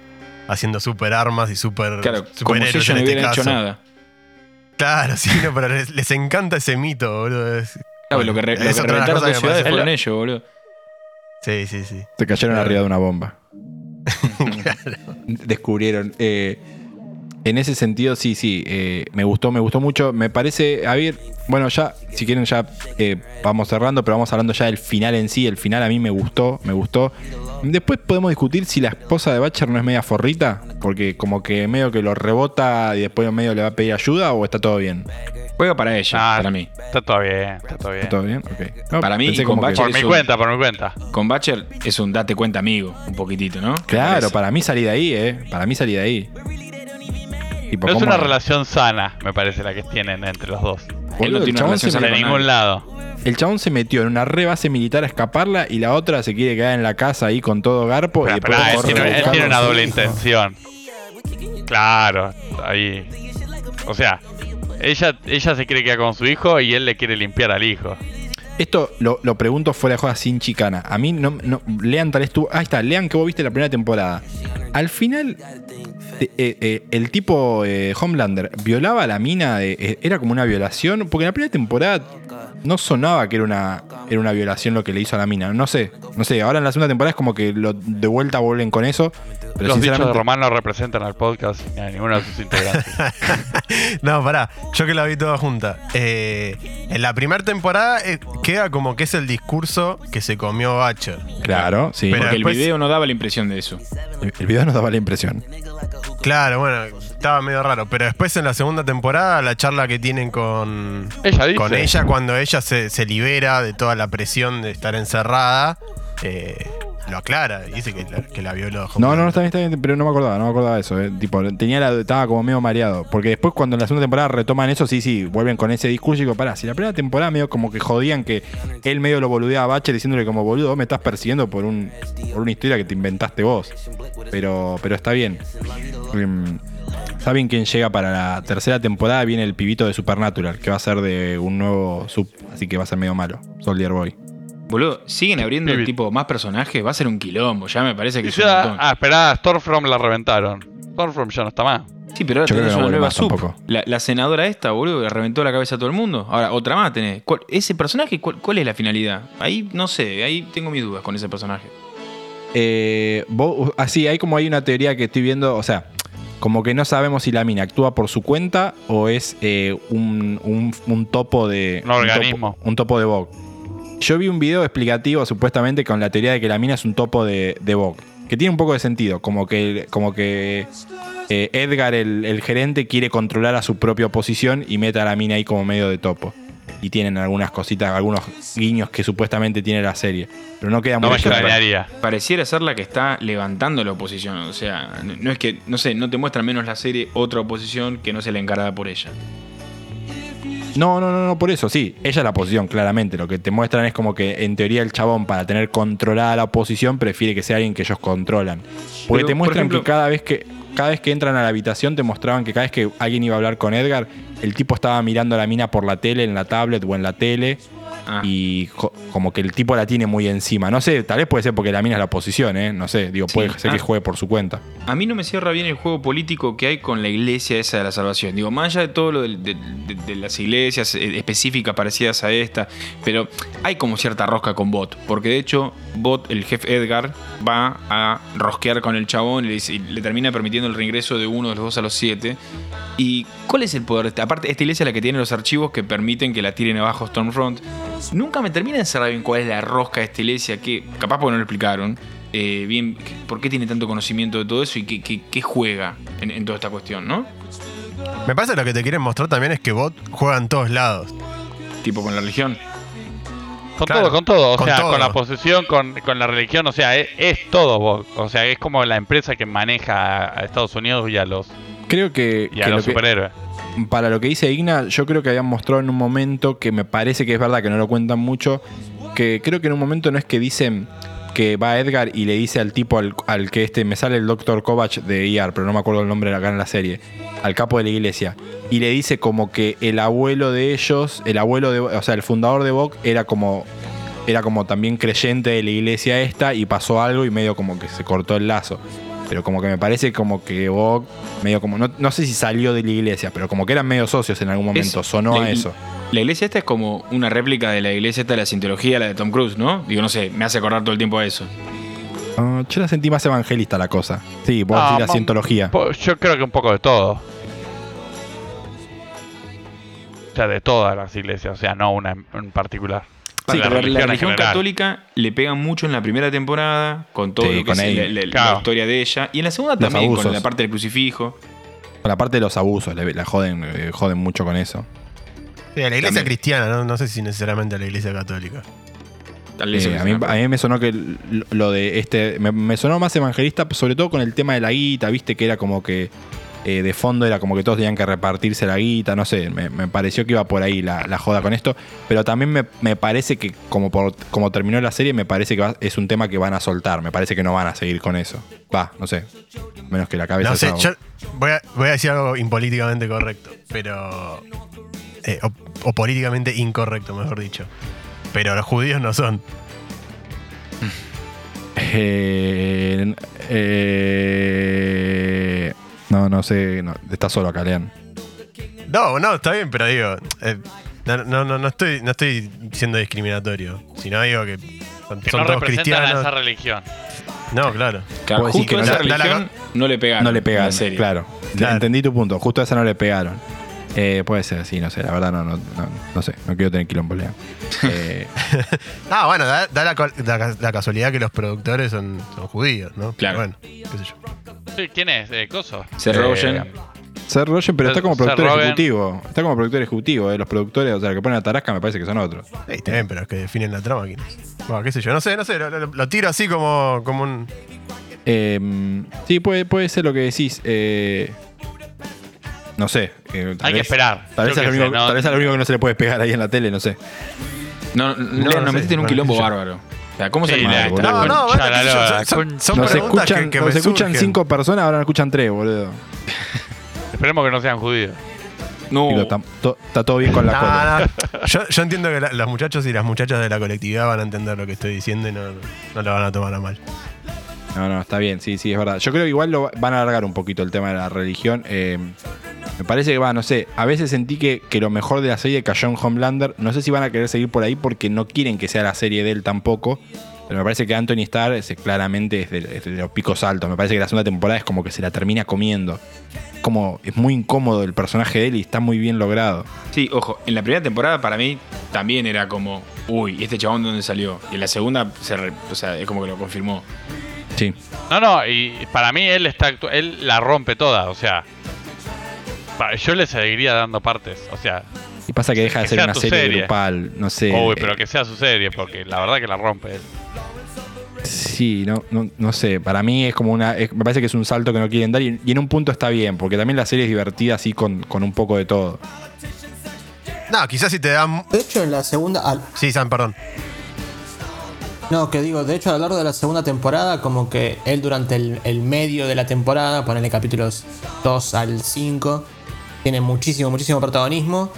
haciendo super armas y super Claro, como si superhéroes ellos en no este hubieran hecho caso? nada. Claro, sí, no, pero les, les encanta ese mito, boludo. Es- Claro, lo que, re- es lo que reventaron dos ciudades fueron ellos, boludo. Sí, sí, sí. Se cayeron Claro. arriba de una bomba. Descubrieron. eh, en ese sentido, sí, sí. eh, me gustó, me gustó mucho. Me parece. A ver, bueno, ya, si quieren, ya eh, vamos cerrando, pero vamos hablando ya del final en sí. El final a mí me gustó, me gustó. Después podemos discutir si la esposa de Batcher no es media forrita, porque como que medio que lo rebota y después medio le va a pedir ayuda o está todo bien. Juega para ella, Ah, para mí. Está todo bien, está todo bien. ¿Está todo bien? No, Para mí, con Batcher Por mi un- cuenta, por mi cuenta. Con Batcher es un date cuenta amigo, un poquitito, ¿no? Claro, para mí salí de ahí, ¿eh? Para mí salí de ahí. Tipo, No es ¿cómo- una relación sana, me parece, la que tienen entre los dos. Él no tiene el una chabón relación sana De ningún lado. El chabón se metió en una re base militar a escaparla y la otra se quiere quedar en la casa ahí con todo garpo. y Pero, él, tiene, él tiene una doble hijo. intención. Claro, ahí. O sea, ella, ella se quiere quedar con su hijo y él le quiere limpiar al hijo. Esto lo, lo pregunto fuera de joda sin chicana. A mí no, no lean tal vez tú. Ahí está, lean que vos viste la primera temporada. Al final, eh, eh, el tipo eh, Homelander violaba a la mina. de- eh, era como una violación. Porque en la primera temporada no sonaba que era una, era una violación lo que le hizo a la mina. No sé, no sé. Ahora en la segunda temporada es como que lo, de vuelta vuelven con eso. Pero Los dichos de sinceramente. Román no representan al podcast ni a ninguno de sus integrantes. No, pará, yo que la vi toda junta. Eh, en la primera temporada eh, queda como que es el discurso que se comió Batcher. Claro, sí. Pero Porque el video no daba la impresión de eso. El, el video nos daba la impresión. Claro, bueno, estaba medio raro. Pero después en la segunda temporada, la charla que tienen con, Ella dice. con ella, cuando ella se, se libera de toda la presión de estar encerrada, eh, lo aclara. Dice que la, que la violó. No, no, no, está bien, está bien, pero no me acordaba, no me acordaba de eso. eh. Tipo, tenía la, estaba como medio mareado. Porque después, cuando en la segunda temporada retoman eso, sí, sí, vuelven con ese discurso y digo, pará, si la primera temporada medio como que jodían que él medio lo boludeaba a Bacher diciéndole como, boludo, vos me estás persiguiendo por, un, por una historia que te inventaste vos. Pero, pero está bien. Em, ¿Saben quién llega para la tercera temporada? Viene el pibito de Supernatural, que va a ser de un nuevo sub, así que va a ser medio malo. Soldier Boy. Boludo, siguen abriendo Vivid. tipo más personajes, va a ser un quilombo, ya me parece que Y es un montón. ah, esperá, Stormfront la reventaron. Stormfront ya no está más. Sí, pero ahora Yo tenés no una nueva más sub. La, la senadora esta, boludo, le reventó la cabeza a todo el mundo. Ahora, otra más tenés. ¿Cuál- ese personaje, cuál, cuál es la finalidad? Ahí no sé, ahí tengo mis dudas con ese personaje. Eh, vos- así, hay como hay una teoría que estoy viendo, o sea, como que no sabemos si la mina actúa por su cuenta o es eh, un, un- un topo de. Un organismo. topo- Un topo, de Vogue. Yo vi un video explicativo supuestamente con la teoría de que la mina es un topo de, de Vogue. Que tiene un poco de sentido. Como que, como que eh, Edgar, el, el gerente, quiere controlar a su propia oposición y mete a la mina ahí como medio de topo. Y tienen algunas cositas, algunos guiños que supuestamente tiene la serie. Pero no queda No muy me claro. extrañaría. Pareciera ser la que está levantando la oposición. O sea, no no es que, no sé, no te muestra menos la serie otra oposición que no se la encarada por ella. No, no, no, no, por eso, sí. Ella es la oposición, claramente. Lo que te muestran es como que en teoría el chabón, para tener controlada la oposición, prefiere que sea alguien que ellos controlan. Porque Pero, te por muestran ejemplo- que cada vez que. Cada vez que entran a la habitación te mostraban que cada vez que alguien iba a hablar con Edgar, el tipo estaba mirando a la mina por la tele, en la tablet o en la tele. Ah. Y como que el tipo la tiene muy encima. No sé, tal vez puede ser porque la mina es la oposición, ¿eh? No sé, digo, Sí. puede ser que Ah. juegue por su cuenta. A mí no me cierra bien el juego político que hay con la iglesia esa de la salvación. Digo, más allá de todo lo de, de- de las iglesias eh, específicas parecidas a esta, pero hay como cierta rosca con Bot. Porque de hecho, Bot, el jefe Edgar, va a rosquear con el chabón y le, dice- y le termina permitiendo el reingreso de uno de los dos a los siete. ¿Y cuál es el poder? de esta? Aparte, esta iglesia es la que tiene los archivos que permiten que la tiren abajo Stormfront. Nunca me termina de cerrar bien cuál es la rosca de esta iglesia, que capaz porque no lo explicaron. eh, bien, por qué tiene tanto conocimiento de todo eso y qué, qué- qué juega en, en toda esta cuestión, ¿no? Me parece que lo que te quieren mostrar también es que Bot juega en todos lados. Tipo con la religión. Con Claro, todo, con todo. O con sea, todo. con la posesión, con, con la religión. O sea, es, es todo. vos. O sea, es como la empresa que maneja a Estados Unidos y a los, Creo que, y a que los lo que- superhéroes. para lo que dice Igna, yo creo que habían mostrado en un momento que me parece que es verdad que no lo cuentan mucho. Que creo que en un momento no es que dicen que va Edgar y le dice al tipo al, al que este me sale el Dr. Kovac de ER, pero no me acuerdo el nombre acá en la serie, al capo de la iglesia, y le dice como que el abuelo de ellos, el abuelo de, o sea, el fundador de Vogue era como era como también creyente de la iglesia esta y pasó algo y medio como que se cortó el lazo. Pero como que me parece como que Vogue, medio como, no, no sé si salió de la iglesia, pero como que eran medio socios en algún momento, Es- sonó la- a eso. La iglesia esta es como una réplica de la iglesia esta de la cientología, la de Tom Cruise, ¿no? Digo, no sé, me hace acordar todo el tiempo a eso. Ah, yo la sentí más evangelista la cosa. Sí, vos Ah, decís la cientología. Po- Yo creo que un poco de todo. O sea, de todas las iglesias. O sea, no una en, en Sí, La pero la religión religión católica le pega mucho en la primera temporada con todo Sí, lo que con es la, historia de ella. Y en la segunda Los también, con la parte del crucifijo. Con la parte de los abusos, la joden, eh, joden mucho con eso. Sí, a la iglesia También. cristiana, ¿no? no sé si necesariamente a la iglesia católica. Tal vez Eh, a, mí, a mí me sonó que lo- lo de este. Me, me sonó más evangelista, sobre todo con el tema de la guita, viste, que era como que. Eh, de fondo era como que todos tenían que repartirse la guita, no sé, me, me pareció que iba por ahí la, la joda con esto, pero también me, me parece que como, por, como terminó la serie, me parece que va- es un tema que van a soltar, me parece que no van a seguir con eso. Va, no sé, menos que la cabeza No sé, yo voy a, voy a decir algo impolíticamente correcto, pero. eh, o, o políticamente incorrecto, mejor dicho. Pero los judíos no son. Eh, eh, no, no sé, no, está solo acá, Lean. No, no, está bien, pero digo. eh, no, no, no, no estoy, no estoy siendo discriminatorio. Sino digo que son, Que son no todos representan a cristianos. esa religión. No, claro. Claro, justo que no esa la religión no le pegaron. No le en pegaron, la serie. claro. Claro. Entendí tu punto. Justo a esa no le pegaron. Eh, puede ser, sí, no sé. La verdad, no, no, no, no sé. No quiero tener quilombo, Lean. Eh, Ah, bueno, da, da la, la- la casualidad que los productores son, son judíos, ¿no? Claro. Bueno, qué sé yo. Sí, ¿Quién es? Eh, Coso. Seth Eh, Rogen. Seth Rogen, pero está como Seth productor Rogen. ejecutivo. Está como productor ejecutivo. eh, Los productores, o sea, los que ponen a Tarasca me parece que son otros. Sí, está bien, pero es que definen la trama. ¿quién es? Bueno, qué sé yo, no sé, no sé, lo, lo- lo tiro así como, como un... Eh, sí, puede, puede ser lo que decís. eh, no sé. eh, tal Hay que vez- esperar. Tal vez, Yo es lo qué único, no- tal vez es lo único que no se le puede pegar ahí en la tele, no sé. No, no, No, nos no sé, metiste en un bueno, quilombo yo. bárbaro. Sea, ¿cómo se Sí, llama? la- boludo. No, no, bueno, la son, son Nos preguntas escuchan, que, que nos me escuchan surgen. cinco personas, ahora nos escuchan tres, boludo. Esperemos que no sean judíos. No, to- está todo bien con la cola. Yo, yo entiendo que la- los muchachos y las muchachas de la colectividad van a entender lo que estoy diciendo y no, no lo van a tomar a mal. No, no, está bien, sí, sí, es verdad. Yo creo que igual lo van a alargar un poquito el tema de la religión. Eh, me parece que va, no sé, a veces sentí que, que lo mejor de la serie cayó en Homelander. No sé si van a querer seguir por ahí porque no quieren que sea la serie de él tampoco. Pero me parece que Anthony Starr es, claramente es de, los picos altos. Me parece que la segunda temporada es como que se la termina comiendo. Como es muy incómodo el personaje de él y está muy bien logrado. Sí, ojo, en la primera temporada para mí también era como, uy, ¿y este chabón de dónde salió? Y en la segunda, se re- o sea, es como que lo confirmó. Sí. No, no, y para mí él está él la rompe toda, o sea. Yo le seguiría dando partes, o sea, Y pasa que deja de Que ser una serie serie. grupal, no sé. uy, eh, pero que sea su serie, porque la verdad que la rompe él. Sí, no, no, no sé. Para mí es como una. es- me parece que es un salto que no quieren dar. Y, y en un punto está bien, porque también la serie es divertida así con, con un poco de todo. No, quizás si te dan... De hecho, en la segunda. al- Sí, Sam, perdón. No, que digo, de hecho, a lo largo de la segunda temporada, como que él durante el, el medio de la temporada, ponerle capítulos 2 al 5, tiene muchísimo, muchísimo protagonismo.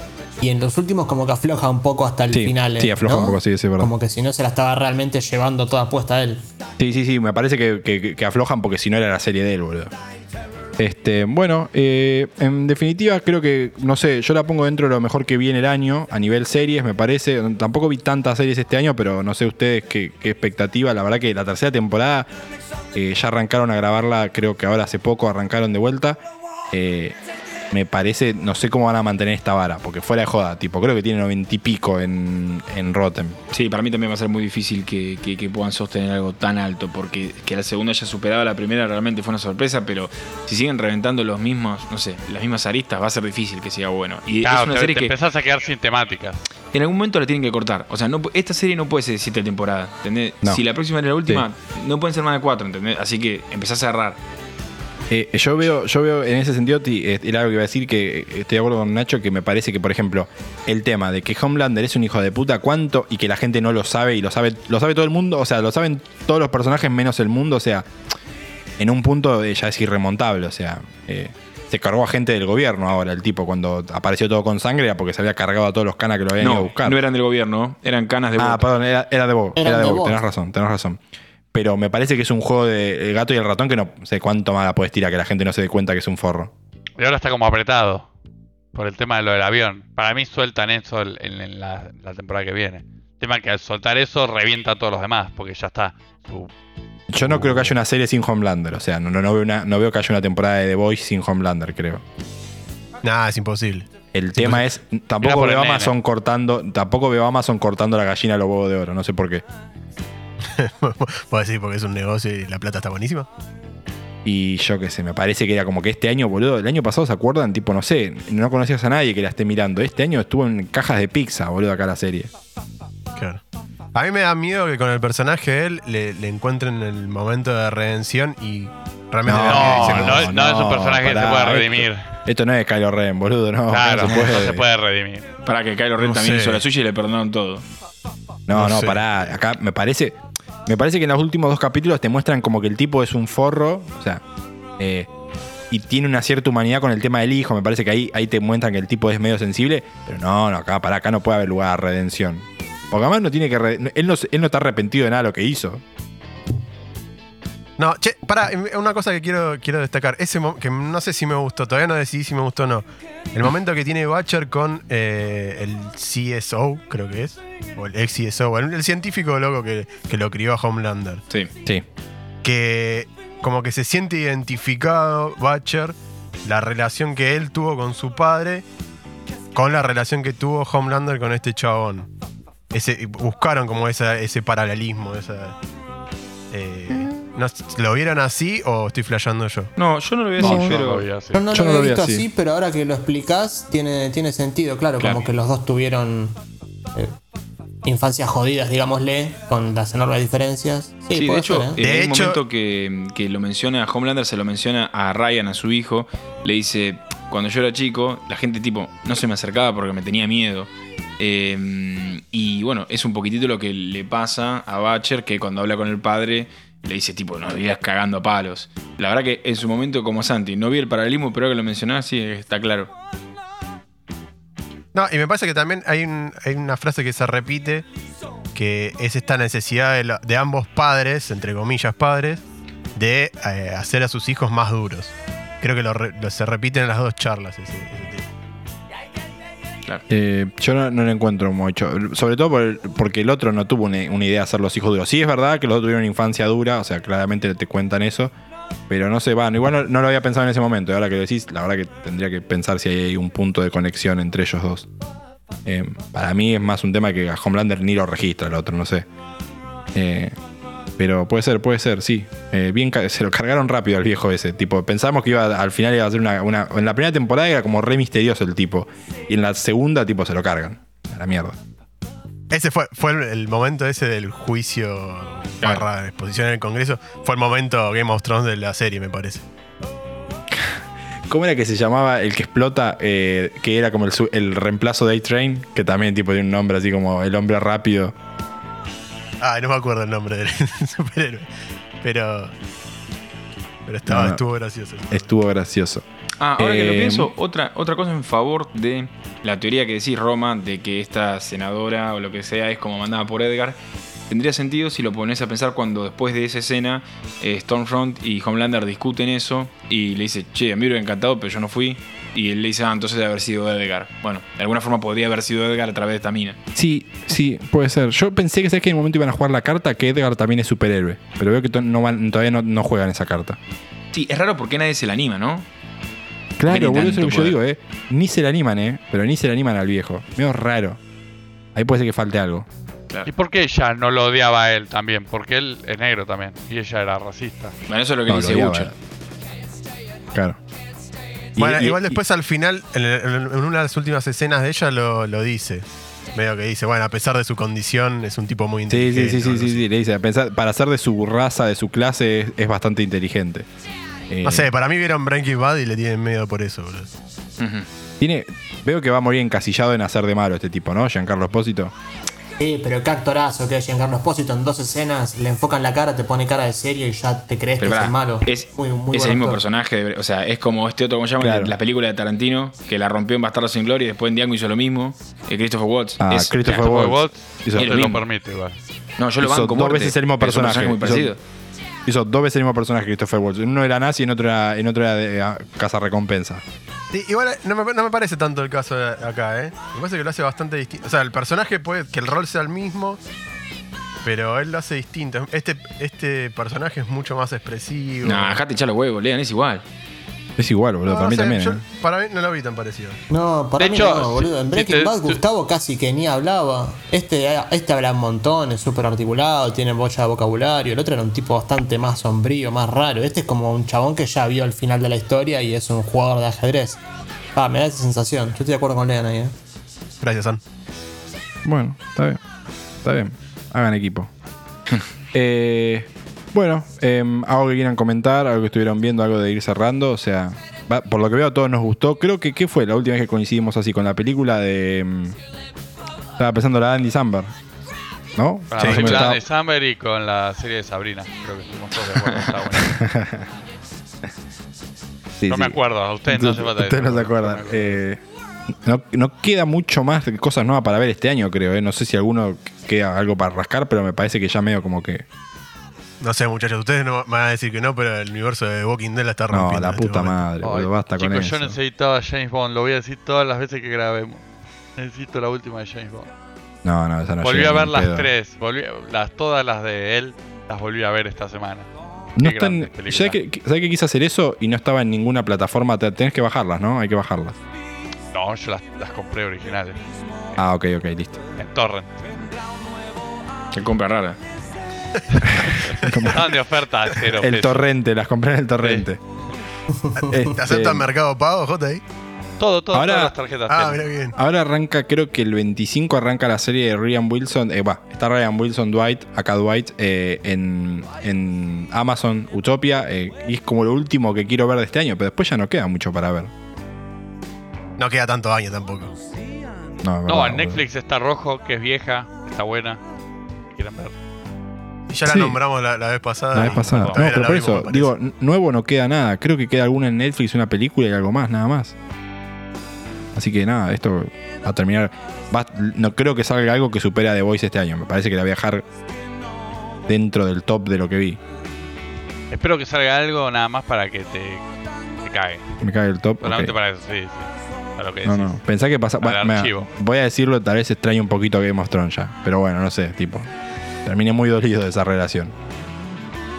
Y en los últimos, como que afloja un poco hasta el Sí, final. sí, afloja ¿no? un poco, sí, sí, verdad. Como que si no se la estaba realmente llevando toda puesta a él. Sí, sí, sí. Me parece que, que- que aflojan porque si no era la serie de él, boludo. Este, bueno, eh, en definitiva creo que, no sé, yo la pongo dentro de lo mejor que vi en el año a nivel series, me parece. Tampoco vi tantas series este año, pero no sé ustedes qué, expectativa. La verdad que la tercera temporada eh, ya arrancaron a grabarla, creo que ahora hace poco arrancaron de vuelta. Eh, me parece, no sé cómo van a mantener esta vara, porque fuera de joda, tipo, creo que tiene noventa y pico en, en Rotten. Sí, para mí también va a ser muy difícil que, que- que puedan sostener algo tan alto, porque que la segunda haya superado a la primera realmente fue una sorpresa, pero si siguen reventando los mismos, no sé, las mismas aristas, va a ser difícil que siga bueno. Y Claro, es una te, serie te que empezás a quedar sin temáticas. en algún momento la tienen que cortar. O sea, no, esta serie no puede ser de siete temporadas, ¿entendés? No. Si la próxima era la última, no pueden ser más de cuatro, ¿entendés? Así que empezás a cerrar. Eh, yo veo, yo veo en ese sentido, ti- eh, era algo que iba a decir que eh, estoy de acuerdo con Nacho, que me parece que, por ejemplo, el tema de que Homelander es un hijo de puta, cuánto, y que la gente no lo sabe, y lo sabe, lo sabe todo el mundo, o sea, lo saben todos los personajes menos el mundo, o sea, en un punto eh, ya es irremontable, o sea, eh, se cargó a gente del gobierno ahora, el tipo, cuando apareció todo con sangre, era porque se había cargado a todos los canas que lo habían ido a No, buscar. no eran del gobierno, eran canas de Ah, perdón, era, era de Bob. Era de de Bob, Bob. tenés razón, tenés razón. Pero me parece que es un juego de el gato y el ratón que no sé cuánto más la puedes tirar, que la gente no se dé cuenta que es un forro. Y ahora está como apretado por el tema de lo del avión. Para mí sueltan eso en, en la, la temporada que viene. El tema es que al soltar eso revienta a todos los demás, porque ya está. Su- Yo no creo que haya una serie sin Homelander, o sea, no, no, no veo, una- no veo que haya una temporada de The Voice sin Homelander, creo. Nada, es imposible. El tema es, tampoco veo. Amazon cortando, tampoco veo Amazon cortando la gallina a los huevos de oro, no sé por qué. Puedo decir porque es un negocio y la plata está buenísima. Y yo qué sé, me parece que era como que este año, boludo, el año pasado se acuerdan, tipo, no sé, no conocías a nadie que la esté mirando. Este año estuvo en cajas de pizza, boludo, acá la serie. Claro. A mí me da miedo que con el personaje de él le, le encuentren el momento de redención y realmente No, no, no, es un personaje que se esto- redimir. Esto no es Kylo Ren, boludo, no. claro, no se puede. no se puede redimir. Para que Kylo Ren No también sé. hizo la suya y le perdonaron todo. No, No no, sé. pará. Acá me parece. Me parece que en los últimos dos capítulos te muestran como que el tipo es un forro. O sea. eh, y tiene una cierta humanidad con el tema del hijo. Me parece que ahí, ahí te muestran que el tipo es medio sensible. Pero no, no, acá, pará, acá no puede haber lugar a redención. Porque además no tiene que. él, no, él no está arrepentido de nada de lo que hizo. No, che, pará, una cosa que quiero, quiero destacar. Ese que no sé si me gustó, todavía no decidí si me gustó o no. El momento que tiene Watcher con eh, el CSO, creo que es. O el ex CSO, el, el científico loco que, que lo crió a Homelander. Sí. Sí. que como que se siente identificado Butcher la relación que él tuvo con su padre con la relación que tuvo Homelander con este chabón. Ese, buscaron como esa, ese paralelismo, esa... eh, no, ¿Lo vieron así o estoy flasheando yo? No, yo no lo voy a No, pero. vi así. No Yo lo no había lo vi visto así. así, pero ahora que lo explicás, tiene, tiene sentido, claro, Claro. como que los dos tuvieron eh, infancias jodidas, digámosle, con las enormes diferencias. Sí, Sí, de hecho, ser, ¿eh? en De el hecho- momento que, que lo menciona Homelander, se lo menciona a Ryan, a su hijo, le dice, cuando yo era chico, la gente tipo no se me acercaba porque me tenía miedo. Eh, y bueno, es un poquitito lo que le pasa a Batcher, que cuando habla con el padre, le dice tipo, no vivías cagando a palos. La verdad que en su momento, como Santi, no vi el paralelismo, pero ahora que lo mencionás, sí, está claro. No, y me parece que también hay, un- hay una frase que se repite, que es esta necesidad de, ambos padres, entre comillas padres, de eh, hacer a sus hijos más duros. Creo que lo- se repiten en las dos charlas. ese- ese Eh, yo no, lo encuentro mucho. Sobre todo porque el otro no tuvo una, idea de hacer los hijos duros. Sí, es verdad que los dos tuvieron infancia dura, o sea, claramente te cuentan eso. Pero no sé, van. Igual no, no lo había pensado en ese momento. Y ahora que lo decís, la verdad que tendría que pensar si hay un punto de conexión entre ellos dos. Eh, para mí es más un tema que a Homelander ni lo registra el otro, no sé. Eh, pero puede ser, puede ser, sí. Eh, bien, se lo cargaron rápido al viejo ese. Tipo, pensamos que iba al final iba a ser una, una- En la primera temporada era como re misterioso el tipo. Y en la segunda, tipo, se lo cargan. A la mierda. Ese fue, fue el, momento ese del juicio barra exposición en el Congreso. Fue el momento Game of Thrones de la serie, me parece. ¿Cómo era que se llamaba el que explota? eh, que era como el reemplazo de A-Train. Que también, tipo, tiene un nombre así como el hombre rápido. Ah, no me acuerdo el nombre del superhéroe. Pero. Pero estaba, No, no. estuvo gracioso. Estuvo gracioso. Ah, ahora que lo Eh, pienso, otra, otra cosa en favor de la teoría que decís, Roma, de que esta senadora o lo que sea es como mandada por Edgar. Tendría sentido si lo pones a pensar cuando después de esa escena eh, Stormfront y Homelander discuten eso y le dice, che, a mí me hubiera encantado, pero yo no fui. Y él le dice, ah, entonces debe haber sido Edgar. Bueno, de alguna forma podría haber sido Edgar a través de esta mina. Sí, sí, puede ser. Yo pensé que, ¿sabes que En un momento iban a jugar la carta que Edgar también es superhéroe. Pero veo que to- no van- todavía no, no juegan esa carta. Sí, es raro porque nadie se la anima, ¿no? Claro, boludo, eso es lo que yo digo, ¿eh? Ni se le animan, ¿eh? Pero ni se le animan al viejo. Medio raro. Ahí puede ser que falte algo. Claro. ¿Y por qué ella no lo odiaba a él también? Porque él es negro también. Y ella era racista. Bueno, eso es lo que No, dice. Butcher. Claro. Y- Bueno, y- igual y- después al final, en, en- en una de las últimas escenas de ella lo, lo dice. Medio que dice, bueno, a pesar de su condición, es un tipo muy inteligente. sí, sí, sí, sí, sí, le dice, pensar, para ser de su raza, de su clase, es, es bastante inteligente. Eh, No sé, para mí vieron Breaking Bad y le tienen miedo por eso, boludo. Tiene, veo que va a morir encasillado en hacer de malo este tipo, ¿no? Giancarlo Espósito. Sí, pero qué actorazo que es Giancarlo Espósito en dos escenas, le enfocan la cara, te pone cara de serio y ya te crees Pero que es pará, el malo. es, muy, muy es buen el mismo actor. personaje, de- o sea, es como este otro, ¿cómo se llama? Claro. La película de Tarantino, que la rompió en Bastardo sin Gloria y después en Django hizo lo mismo. Eh, Christopher Watts. Ah, Es- Christopher. Waltz Hizo- lo mismo. permite igual. No, yo lo hizo banco dos muerte, veces el mismo es un personaje. muy parecido. Hizo dos veces el mismo personaje, Christopher. En uno era nazi y en otro era, en otro era de Casa Recompensa. Igual no me, no me parece tanto el caso acá, ¿eh? Me parece que lo hace bastante distinto. O sea, el personaje puede que el rol sea el mismo, pero él lo hace distinto. Este, este personaje es mucho más expresivo. No, dejate echar los huevos, Lean, es igual. Es igual, boludo, No, para no mí sé, también. yo- ¿eh? Para mí no lo vi tan parecido. No, para De mí hecho, no, boludo. En Breaking si te- Bad Gustavo casi que ni hablaba. Este, este habla un montón, es súper articulado, tiene bocha de vocabulario. El otro era un tipo bastante más sombrío, más raro. Este es como un chabón que ya vio el final de la historia y es un jugador de ajedrez. Ah, me da esa sensación. Yo estoy de acuerdo con Lean ahí, eh. Gracias, San. Bueno, está bien. Está bien. Hagan equipo. Eh, bueno, em, algo que quieran comentar, algo que estuvieron viendo, algo de ir cerrando. O sea, va- por lo que veo a todos nos gustó. Creo que, ¿qué fue la última vez que coincidimos así con la película de... em, estaba pensando la de Andy Samberg. ¿No? Con la Sí, Estaba- de Summer y con la serie de Sabrina. Creo que estuvimos todos de acuerdo. Sí, No sí. me acuerdo, a ustedes no se falta Ustedes no se acuerdan. Eh, no, no queda mucho más de cosas nuevas para ver este año, creo. ¿eh? No sé si alguno queda algo para rascar, pero me parece que ya medio como que. No sé, muchachos, ustedes no me van a decir que no, pero el universo de Walking Dead la está No, rompiendo. la en este puta madre, boludo, basta con chicos, eso. yo necesitaba a James Bond, lo voy a decir todas las veces que grabemos. Necesito la última de James Bond. No, no, esa no volví a ver las pedo. tres, volví, las, todas las de él, las volví a ver esta semana. No están. películas. ¿Sabes que, que- sabés que quise hacer eso y no estaba en ninguna plataforma? Te- Tenés que bajarlas, ¿no? Hay que bajarlas. No, yo las, las compré originales, Ah, ok, ok, listo. en Torrent. Qué compra rara. Estaban de oferta cero El pesos. torrente, las compré en el torrente. ¿Te Este, aceptan Mercado Pago, J ahí? Todo, todo, Ahora- todas las tarjetas. Ah, tienen. mira bien. Ahora arranca, creo que el 25 arranca la serie de Ryan Wilson. Eh, va, está Ryan Wilson Dwight, acá Dwight, eh, en, en Amazon Utopia. eh, y es como lo último que quiero ver de este año, pero después ya no queda mucho para ver. No queda tanto año tampoco. No, es No, verdad, en Netflix está Rojo, que es vieja, está buena. ¿Quieren ver? Y ya la Sí. nombramos la, la vez pasada. La vez pasada. No, pero por eso, digo, nuevo no queda nada. Creo que queda alguna en Netflix, una película y algo más, nada más. Así que nada, esto va a terminar. va- no creo que salga algo que supere a The Voice este año. Me parece que la voy a dejar dentro del top de lo que vi. Espero que salga algo nada más para que te, te cague. Me cae el top. Solamente para eso, sí, sí. Para lo que No, decís. no. Pensá que pasa. Va- voy a decirlo, tal vez extraño un poquito a Game of Thrones ya. Pero bueno, no sé, tipo. Terminé muy dolido de esa relación.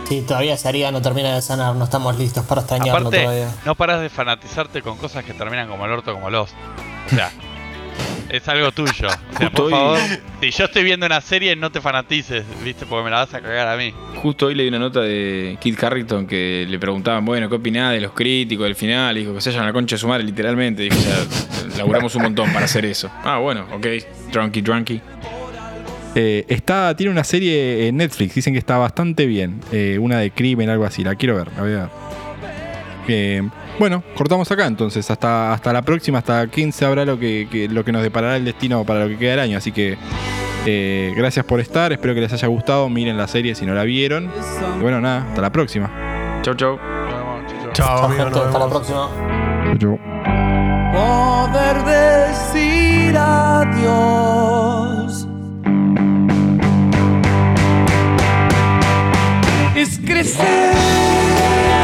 Sí, todavía esa herida no termina de sanar, no estamos listos para extrañarlo Aparte, todavía. no paras de fanatizarte con cosas que terminan como el orto, como los. O sea, es algo tuyo. O sea, Justo por hoy- favor, si yo estoy viendo una serie, no te fanatices, ¿viste? Porque me la vas a cagar a mí. Justo hoy leí una nota de Kit Harrington que le preguntaban, bueno, ¿qué opinás de los críticos del final? Y dijo que se hayan la concha de su madre, literalmente. Dijo, ya, laburamos un montón para hacer eso. Ah, bueno, ok. Drunky, drunky. Eh, está, tiene una serie en Netflix, dicen que está bastante bien. Eh, una de crimen, algo así. La quiero ver, la voy a ver. Eh, bueno, cortamos acá entonces. Hasta, hasta la próxima, hasta 15 habrá lo que, que- lo que nos deparará el destino para lo que queda del año. Así que eh, gracias por estar. Espero que les haya gustado. Miren la serie si no la vieron. Y bueno, nada, hasta la próxima. Chau, chau. Chao, amigo, hasta la próxima. Chau, chau. poder decir adiós. crecer.